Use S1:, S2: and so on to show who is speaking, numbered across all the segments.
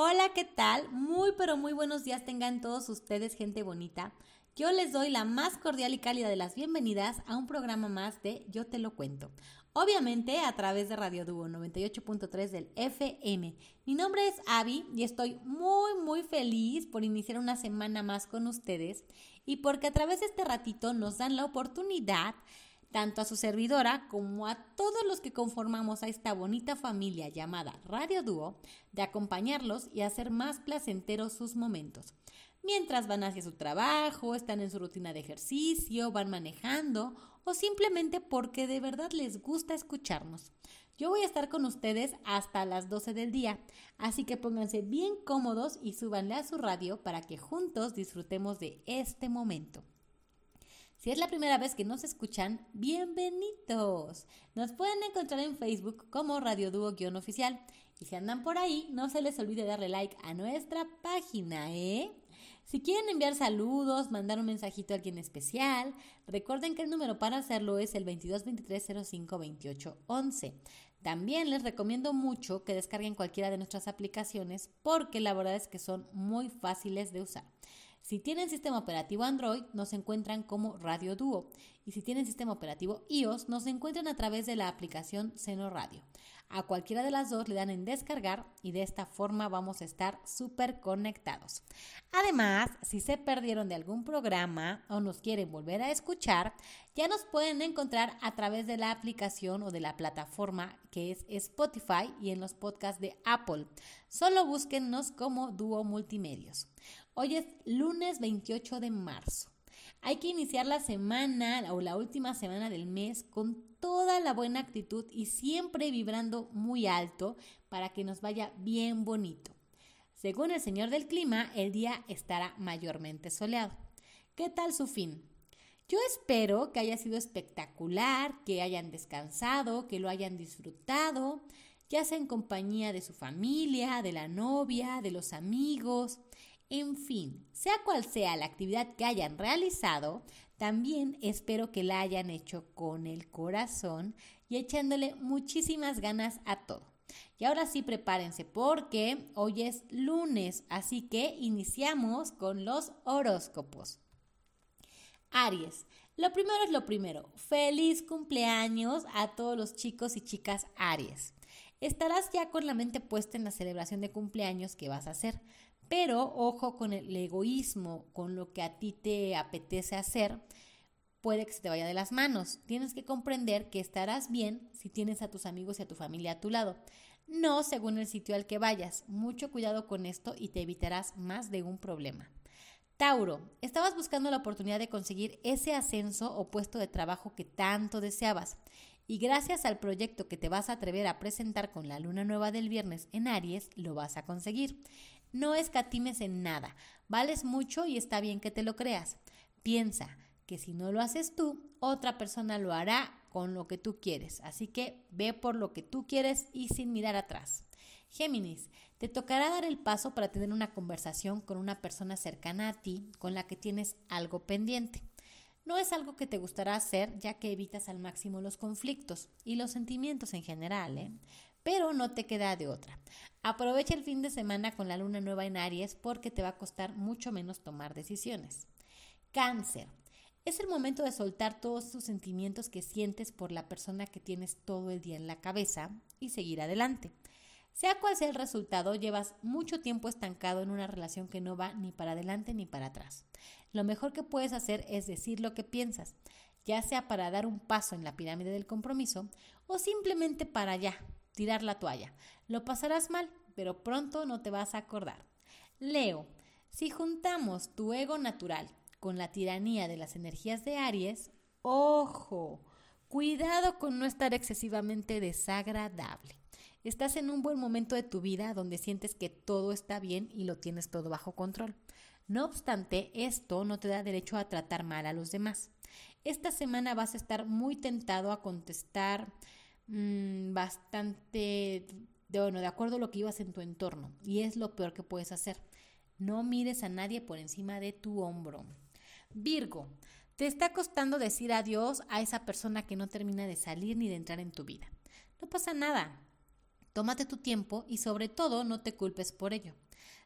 S1: Hola, ¿qué tal? Muy pero muy buenos días tengan todos ustedes, gente bonita. Yo les doy la más cordial y cálida de las bienvenidas a un programa más de Yo te lo cuento. Obviamente a través de Radio Dúo 98.3 del FM. Mi nombre es Avi y estoy muy muy feliz por iniciar una semana más con ustedes y porque a través de este ratito nos dan la oportunidad tanto a su servidora como a todos los que conformamos a esta bonita familia llamada Radio Dúo, de acompañarlos y hacer más placenteros sus momentos mientras van hacia su trabajo, están en su rutina de ejercicio, van manejando o simplemente porque de verdad les gusta escucharnos. Yo voy a estar con ustedes hasta las 12 del día, así que pónganse bien cómodos y súbanle a su radio para que juntos disfrutemos de este momento. Si es la primera vez que nos escuchan, bienvenidos. Nos pueden encontrar en Facebook como Radio Dúo-oficial. Y si andan por ahí, no se les olvide darle like a nuestra página, ¿eh? Si quieren enviar saludos, mandar un mensajito a alguien especial, recuerden que el número para hacerlo es el 2223052811. También les recomiendo mucho que descarguen cualquiera de nuestras aplicaciones porque la verdad es que son muy fáciles de usar. Si tienen sistema operativo Android, nos encuentran como Radio Duo. Y si tienen sistema operativo iOS, nos encuentran a través de la aplicación Seno Radio. A cualquiera de las dos le dan en descargar y de esta forma vamos a estar súper conectados. Además, si se perdieron de algún programa o nos quieren volver a escuchar, ya nos pueden encontrar a través de la aplicación o de la plataforma que es Spotify y en los podcasts de Apple. Solo búsquennos como Dúo Multimedios. Hoy es lunes 28 de marzo. Hay que iniciar la semana o la última semana del mes con toda la buena actitud y siempre vibrando muy alto para que nos vaya bien bonito. Según el señor del clima, el día estará mayormente soleado. ¿Qué tal su fin? Yo espero que haya sido espectacular, que hayan descansado, que lo hayan disfrutado, ya sea en compañía de su familia, de la novia, de los amigos. En fin, sea cual sea la actividad que hayan realizado, también espero que la hayan hecho con el corazón y echándole muchísimas ganas a todo. Y ahora sí prepárense porque hoy es lunes, así que iniciamos con los horóscopos. Aries, lo primero es lo primero. Feliz cumpleaños a todos los chicos y chicas Aries. Estarás ya con la mente puesta en la celebración de cumpleaños que vas a hacer. Pero ojo con el egoísmo, con lo que a ti te apetece hacer, puede que se te vaya de las manos. Tienes que comprender que estarás bien si tienes a tus amigos y a tu familia a tu lado. No según el sitio al que vayas. Mucho cuidado con esto y te evitarás más de un problema. Tauro, estabas buscando la oportunidad de conseguir ese ascenso o puesto de trabajo que tanto deseabas. Y gracias al proyecto que te vas a atrever a presentar con la luna nueva del viernes en Aries, lo vas a conseguir. No escatimes en nada, vales mucho y está bien que te lo creas. Piensa que si no lo haces tú, otra persona lo hará con lo que tú quieres. Así que ve por lo que tú quieres y sin mirar atrás. Géminis, te tocará dar el paso para tener una conversación con una persona cercana a ti con la que tienes algo pendiente. No es algo que te gustará hacer ya que evitas al máximo los conflictos y los sentimientos en general, ¿eh? Pero no te queda de otra. Aprovecha el fin de semana con la luna nueva en Aries porque te va a costar mucho menos tomar decisiones. Cáncer. Es el momento de soltar todos esos sentimientos que sientes por la persona que tienes todo el día en la cabeza y seguir adelante. Sea cual sea el resultado, llevas mucho tiempo estancado en una relación que no va ni para adelante ni para atrás. Lo mejor que puedes hacer es decir lo que piensas, ya sea para dar un paso en la pirámide del compromiso o simplemente para ya, tirar la toalla. Lo pasarás mal, pero pronto no te vas a acordar. Leo, si juntamos tu ego natural con la tiranía de las energías de Aries, ojo, cuidado con no estar excesivamente desagradable. Estás en un buen momento de tu vida donde sientes que todo está bien y lo tienes todo bajo control. No obstante, esto no te da derecho a tratar mal a los demás. Esta semana vas a estar muy tentado a contestar Mm, bastante, de, bueno, de acuerdo a lo que ibas en tu entorno. Y es lo peor que puedes hacer. No mires a nadie por encima de tu hombro. Virgo, te está costando decir adiós a esa persona que no termina de salir ni de entrar en tu vida. No pasa nada. Tómate tu tiempo y sobre todo no te culpes por ello.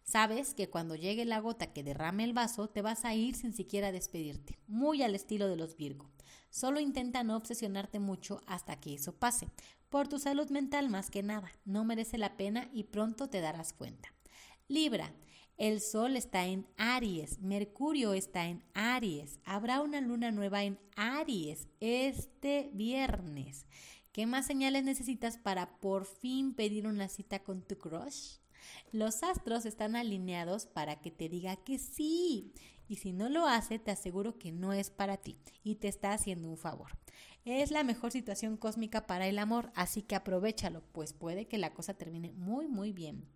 S1: Sabes que cuando llegue la gota que derrame el vaso, te vas a ir sin siquiera despedirte, muy al estilo de los Virgo. Solo intenta no obsesionarte mucho hasta que eso pase. Por tu salud mental más que nada, no merece la pena y pronto te darás cuenta. Libra, el Sol está en Aries, Mercurio está en Aries, habrá una luna nueva en Aries este viernes. ¿Qué más señales necesitas para por fin pedir una cita con tu crush? Los astros están alineados para que te diga que sí. Y si no lo hace, te aseguro que no es para ti y te está haciendo un favor. Es la mejor situación cósmica para el amor, así que aprovechalo, pues puede que la cosa termine muy muy bien.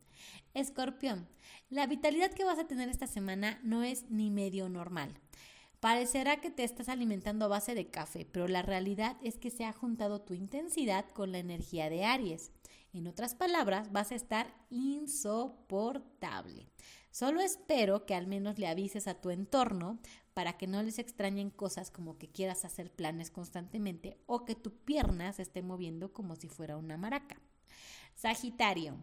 S1: Escorpión, la vitalidad que vas a tener esta semana no es ni medio normal. Parecerá que te estás alimentando a base de café, pero la realidad es que se ha juntado tu intensidad con la energía de Aries. En otras palabras, vas a estar insoportable. Solo espero que al menos le avises a tu entorno para que no les extrañen cosas como que quieras hacer planes constantemente o que tu pierna se esté moviendo como si fuera una maraca. Sagitario,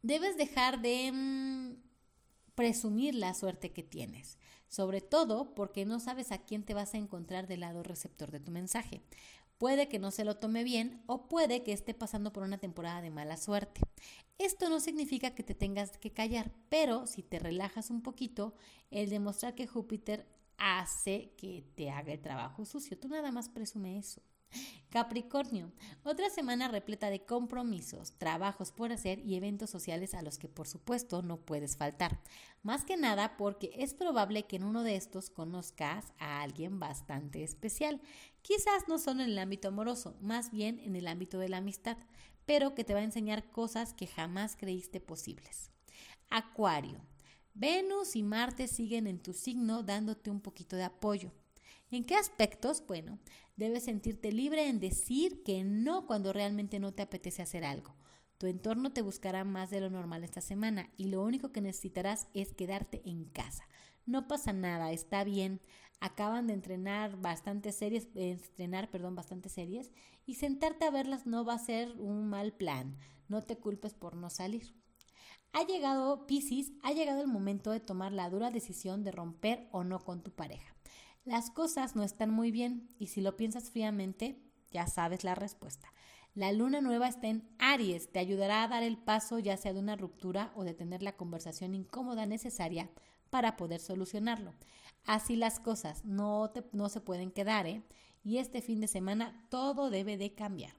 S1: debes dejar de mm, presumir la suerte que tienes sobre todo porque no sabes a quién te vas a encontrar del lado receptor de tu mensaje. Puede que no se lo tome bien o puede que esté pasando por una temporada de mala suerte. Esto no significa que te tengas que callar, pero si te relajas un poquito, el demostrar que Júpiter hace que te haga el trabajo sucio. Tú nada más presume eso. Capricornio, otra semana repleta de compromisos, trabajos por hacer y eventos sociales a los que por supuesto no puedes faltar. Más que nada porque es probable que en uno de estos conozcas a alguien bastante especial. Quizás no solo en el ámbito amoroso, más bien en el ámbito de la amistad, pero que te va a enseñar cosas que jamás creíste posibles. Acuario, Venus y Marte siguen en tu signo dándote un poquito de apoyo. ¿En qué aspectos? Bueno, debes sentirte libre en decir que no cuando realmente no te apetece hacer algo. Tu entorno te buscará más de lo normal esta semana y lo único que necesitarás es quedarte en casa. No pasa nada, está bien. Acaban de entrenar bastantes series, estrenar, perdón, bastantes series y sentarte a verlas no va a ser un mal plan. No te culpes por no salir. Ha llegado, Piscis, ha llegado el momento de tomar la dura decisión de romper o no con tu pareja. Las cosas no están muy bien y si lo piensas fríamente, ya sabes la respuesta. La luna nueva está en Aries, te ayudará a dar el paso ya sea de una ruptura o de tener la conversación incómoda necesaria para poder solucionarlo. Así las cosas no, no se pueden quedar, ¿eh? Y este fin de semana todo debe de cambiar.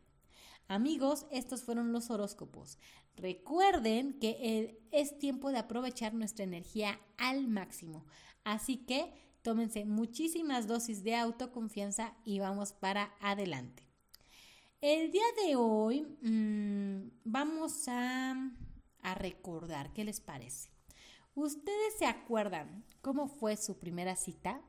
S1: Amigos, estos fueron los horóscopos. Recuerden que eh, es tiempo de aprovechar nuestra energía al máximo. Así que Tómense muchísimas dosis de autoconfianza y vamos para adelante. El día de hoy mm, vamos a, a recordar, ¿qué les parece? ¿Ustedes se acuerdan cómo fue su primera cita?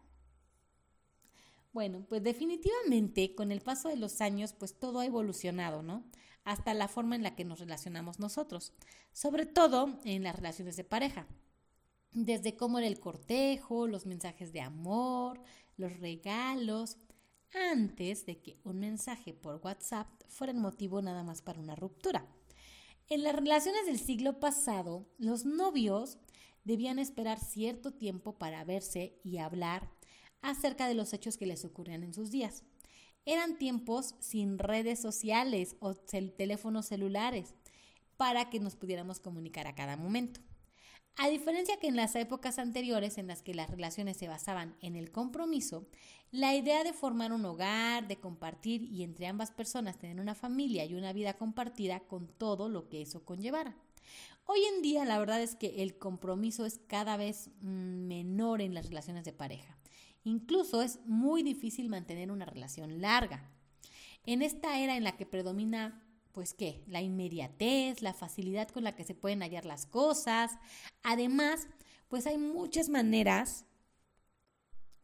S1: Bueno, pues definitivamente con el paso de los años, pues todo ha evolucionado, ¿no? Hasta la forma en la que nos relacionamos nosotros, sobre todo en las relaciones de pareja desde cómo era el cortejo, los mensajes de amor, los regalos, antes de que un mensaje por WhatsApp fuera el motivo nada más para una ruptura. En las relaciones del siglo pasado, los novios debían esperar cierto tiempo para verse y hablar acerca de los hechos que les ocurrían en sus días. Eran tiempos sin redes sociales o teléfonos celulares para que nos pudiéramos comunicar a cada momento. A diferencia que en las épocas anteriores en las que las relaciones se basaban en el compromiso, la idea de formar un hogar, de compartir y entre ambas personas tener una familia y una vida compartida con todo lo que eso conllevara. Hoy en día la verdad es que el compromiso es cada vez mm, menor en las relaciones de pareja. Incluso es muy difícil mantener una relación larga. En esta era en la que predomina pues qué, la inmediatez, la facilidad con la que se pueden hallar las cosas. Además, pues hay muchas maneras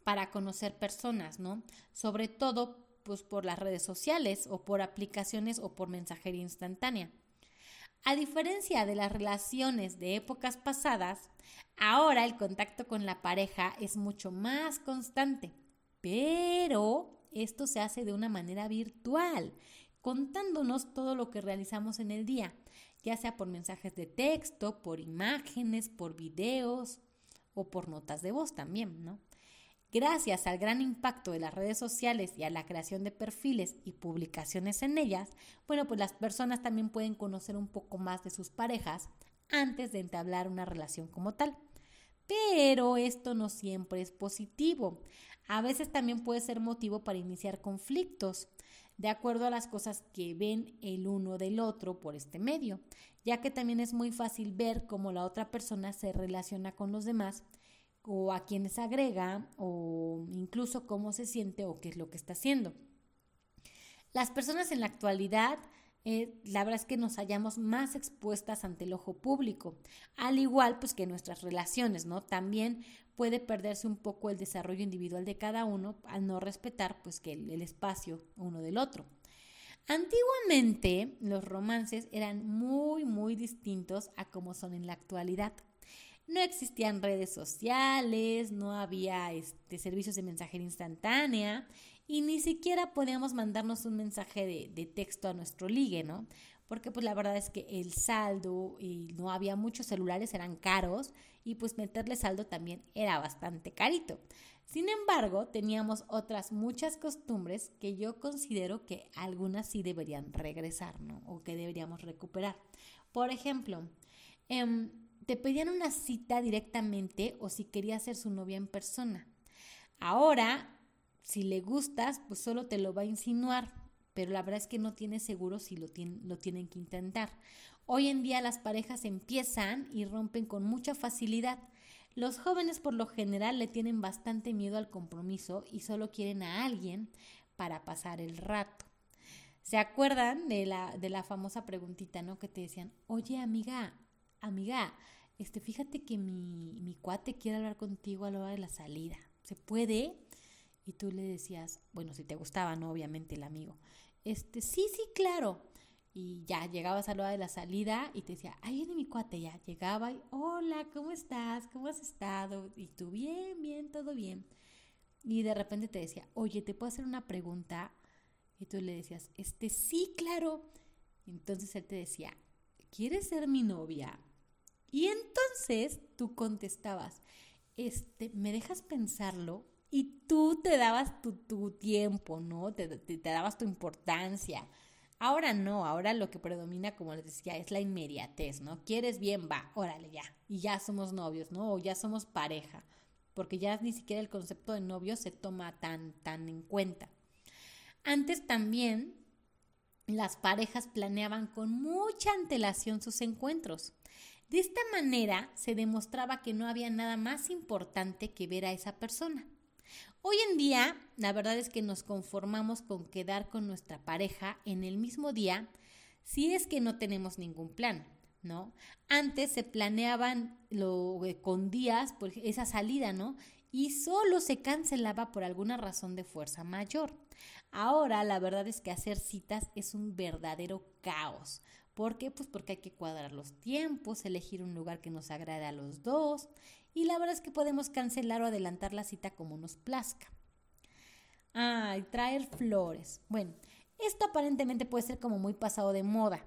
S1: para conocer personas, ¿no? Sobre todo pues por las redes sociales o por aplicaciones o por mensajería instantánea. A diferencia de las relaciones de épocas pasadas, ahora el contacto con la pareja es mucho más constante, pero esto se hace de una manera virtual contándonos todo lo que realizamos en el día. ya sea por mensajes de texto, por imágenes, por videos o por notas de voz también, ¿no? Gracias al gran impacto de las redes sociales y a la creación de perfiles y publicaciones en ellas, bueno, pues las personas también pueden conocer un poco más de sus parejas antes de entablar una relación como tal. Pero esto no siempre es positivo. A veces también puede ser motivo para iniciar conflictos, de acuerdo a las cosas que ven el uno del otro por este medio, ya que también es muy fácil ver cómo la otra persona se relaciona con los demás o a quienes agrega o incluso cómo se siente o qué es lo que está haciendo. Las personas en la actualidad, eh, la verdad es que nos hallamos más expuestas ante el ojo público, al igual pues que nuestras relaciones, ¿no? También puede perderse un poco el desarrollo individual de cada uno al no respetar pues que el, el espacio uno del otro. Antiguamente los romances eran muy muy distintos a como son en la actualidad no existían redes sociales, no había este, servicios de mensajería instantánea y ni siquiera podíamos mandarnos un mensaje de, de, texto a nuestro ligue, ¿no? Porque pues la verdad es que el saldo y no había muchos celulares, eran caros y pues meterle saldo también era bastante carito. Sin embargo, teníamos otras muchas costumbres que yo considero que algunas sí deberían regresar, ¿no? O que deberíamos recuperar. Por ejemplo, eh, te pedían una cita directamente o si quería ser su novia en persona. Ahora, si le gustas, pues solo te lo va a insinuar, pero la verdad es que no tiene seguro si lo, lo tienen que intentar. Hoy en día las parejas empiezan y rompen con mucha facilidad. Los jóvenes por lo general le tienen bastante miedo al compromiso y solo quieren a alguien para pasar el rato. ¿Se acuerdan de la, de la famosa preguntita, ¿no? Que te decían, oye amiga, amiga, este, fíjate que mi, mi cuate quiere hablar contigo a la hora de la salida. ¿Se puede? Y tú le decías, bueno, si te gustaba, ¿no? Obviamente el amigo. Este, sí, sí, claro. Y ya llegabas a la hora de la salida y te decía, ahí viene mi cuate. Ya llegaba y, hola, ¿cómo estás? ¿Cómo has estado? Y tú, bien, bien, todo bien. Y de repente te decía, oye, ¿te puedo hacer una pregunta? Y tú le decías, este, sí, claro. Entonces él te decía, ¿quieres ser mi novia? Y entonces tú contestabas, este, ¿me dejas pensarlo? Y tú te dabas tu, tu tiempo, ¿no? Te, te, dabas tu importancia. Ahora no, ahora lo que predomina, como les decía, es la inmediatez, ¿no? ¿Quieres bien? Va, órale ya. Y ya somos novios, ¿no? O ya somos pareja. Porque ya ni siquiera el concepto de novio se toma tan, tan en cuenta. Antes también las parejas planeaban con mucha antelación sus encuentros. De esta manera se demostraba que no había nada más importante que ver a esa persona. Hoy en día, la verdad es que nos conformamos con quedar con nuestra pareja en el mismo día si es que no tenemos ningún plan, ¿no? Antes se planeaban lo, eh, con días por esa salida, ¿no? Y solo se cancelaba por alguna razón de fuerza mayor. Ahora la verdad es que hacer citas es un verdadero caos. ¿Por qué? Pues porque hay que cuadrar los tiempos, elegir un lugar que nos agrade a los dos y la verdad es que podemos cancelar o adelantar la cita como nos plazca. Ah, traer flores. Bueno, esto aparentemente puede ser como muy pasado de moda,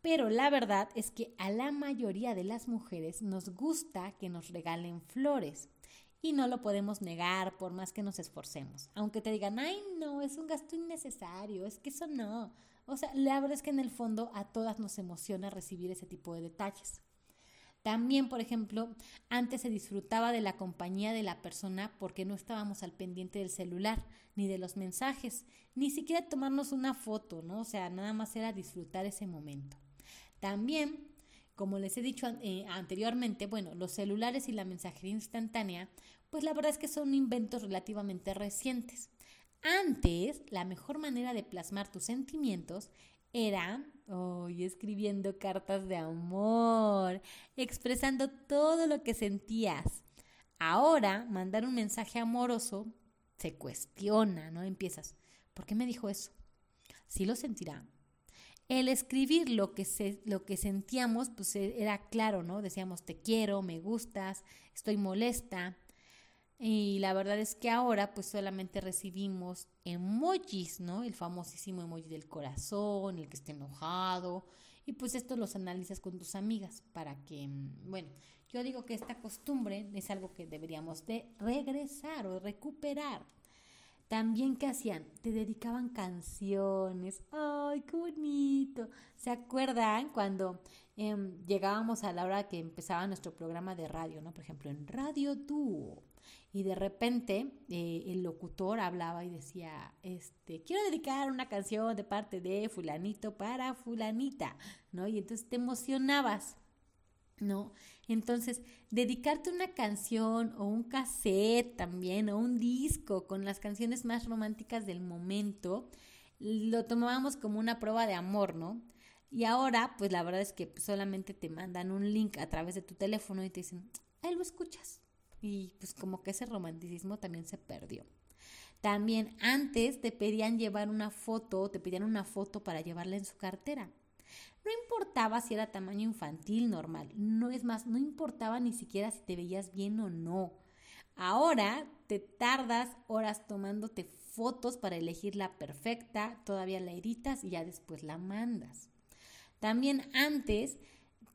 S1: pero la verdad es que a la mayoría de las mujeres nos gusta que nos regalen flores y no lo podemos negar por más que nos esforcemos. Aunque te digan, ay, no, es un gasto innecesario, es que eso no. O sea, la verdad es que en el fondo a todas nos emociona recibir ese tipo de detalles. También, por ejemplo, antes se disfrutaba de la compañía de la persona porque no estábamos al pendiente del celular, ni de los mensajes, ni siquiera tomarnos una foto, ¿no? O sea, nada más era disfrutar ese momento. También, como les he dicho eh, anteriormente, bueno, los celulares y la mensajería instantánea, pues la verdad es que son inventos relativamente recientes. Antes, la mejor manera de plasmar tus sentimientos era hoy escribiendo cartas de amor, expresando todo lo que sentías. Ahora, mandar un mensaje amoroso se cuestiona, ¿no? Empiezas, ¿por qué me dijo eso? Sí lo sentirá. El escribir lo que, se, lo que sentíamos, pues era claro, ¿no? Decíamos, te quiero, me gustas, estoy molesta. Y la verdad es que ahora pues solamente recibimos emojis, ¿no? El famosísimo emoji del corazón, el que está enojado. y pues esto los analizas con tus amigas para que, mm, bueno, yo digo que esta costumbre es algo que deberíamos de regresar o recuperar. También, ¿qué hacían? Te dedicaban canciones. ¡Ay, qué bonito! ¿Se acuerdan cuando em, llegábamos a la hora que empezaba nuestro programa de radio, ¿no? Por ejemplo, en Radio Dúo. Y de repente eh, el locutor hablaba y decía, este, quiero dedicar una canción de parte de fulanito para fulanita, ¿no? Y entonces te emocionabas. ¿no? Entonces, dedicarte una canción o un cassette también o un disco con las canciones más románticas del momento, lo tomábamos como una prueba de amor, ¿no? Y ahora, pues la verdad es que solamente te mandan un link a través de tu teléfono y te dicen, ahí lo escuchas. Y pues como que ese romanticismo también se perdió. También antes te pedían llevar una foto, te pedían una foto para llevarla en su cartera. No importaba si era tamaño infantil, normal. No es más, no importaba ni siquiera si te veías bien o no. Ahora te tardas horas tomándote fotos para elegir la perfecta, todavía la editas y ya después la mandas. También antes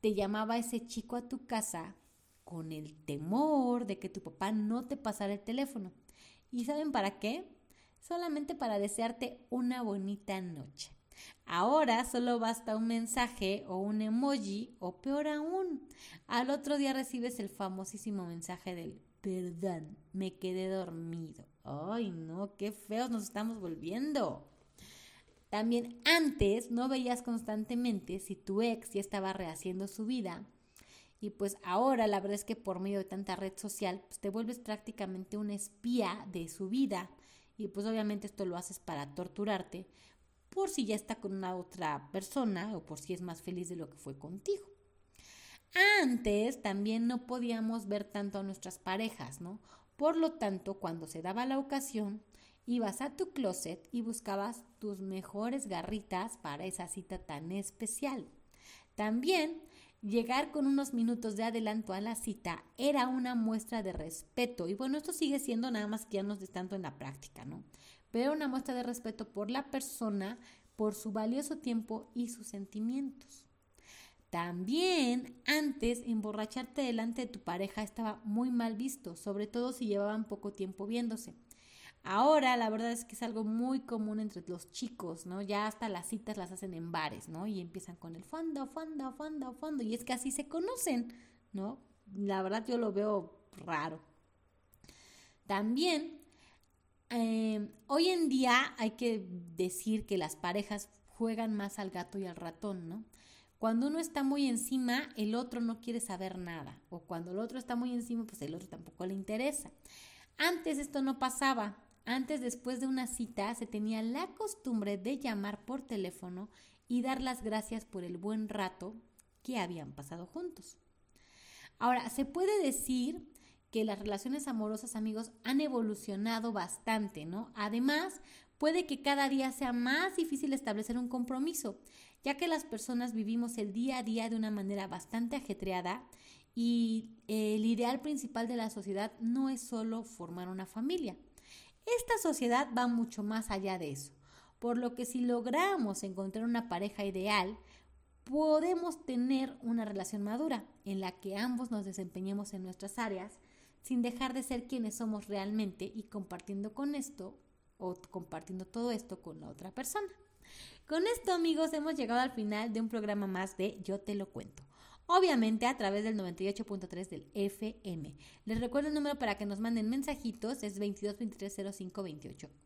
S1: te llamaba ese chico a tu casa con el temor de que tu papá no te pasara el teléfono. ¿Y saben para qué? Solamente para desearte una bonita noche. Ahora solo basta un mensaje o un emoji o peor aún, al otro día recibes el famosísimo mensaje del perdón, me quedé dormido. Ay, no, qué feos nos estamos volviendo. También antes no veías constantemente si tu ex ya estaba rehaciendo su vida. Y pues ahora la verdad es que por medio de tanta red social pues te vuelves prácticamente una espía de su vida. Y pues obviamente esto lo haces para torturarte por si ya está con una otra persona o por si es más feliz de lo que fue contigo. Antes también no podíamos ver tanto a nuestras parejas, ¿no? Por lo tanto, cuando se daba la ocasión, ibas a tu closet y buscabas tus mejores garritas para esa cita tan especial. También llegar con unos minutos de adelanto a la cita era una muestra de respeto. Y bueno, esto sigue siendo nada más que ya nos de tanto en la práctica, ¿no? pero una muestra de respeto por la persona, por su valioso tiempo y sus sentimientos. También antes emborracharte delante de tu pareja estaba muy mal visto, sobre todo si llevaban poco tiempo viéndose. Ahora la verdad es que es algo muy común entre los chicos, ¿no? Ya hasta las citas las hacen en bares, ¿no? Y empiezan con el fondo, fondo, fondo, fondo. Y es que así se conocen, ¿no? La verdad yo lo veo raro. También eh, hoy en día hay que decir que las parejas juegan más al gato y al ratón, ¿no? Cuando uno está muy encima, el otro no quiere saber nada. O cuando el otro está muy encima, pues el otro tampoco le interesa. Antes esto no pasaba. Antes, después de una cita, se tenía la costumbre de llamar por teléfono y dar las gracias por el buen rato que habían pasado juntos. Ahora, se puede decir que las relaciones amorosas, amigos, han evolucionado bastante, ¿no? Además, puede que cada día sea más difícil establecer un compromiso, ya que las personas vivimos el día a día de una manera bastante ajetreada y el ideal principal de la sociedad no es solo formar una familia. Esta sociedad va mucho más allá de eso, por lo que si logramos encontrar una pareja ideal, podemos tener una relación madura en la que ambos nos desempeñemos en nuestras áreas sin dejar de ser quienes somos realmente y compartiendo con esto o compartiendo todo esto con la otra persona. Con esto amigos hemos llegado al final de un programa más de Yo te lo cuento. Obviamente a través del 98.3 del FM. Les recuerdo el número para que nos manden mensajitos, es 22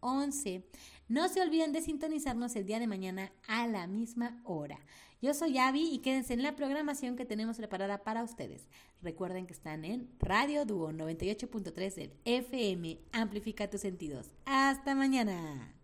S1: 11. No se olviden de sintonizarnos el día de mañana a la misma hora. Yo soy Avi y quédense en la programación que tenemos preparada para ustedes. Recuerden que están en Radio Dúo 98.3 del FM. Amplifica tus sentidos. Hasta mañana.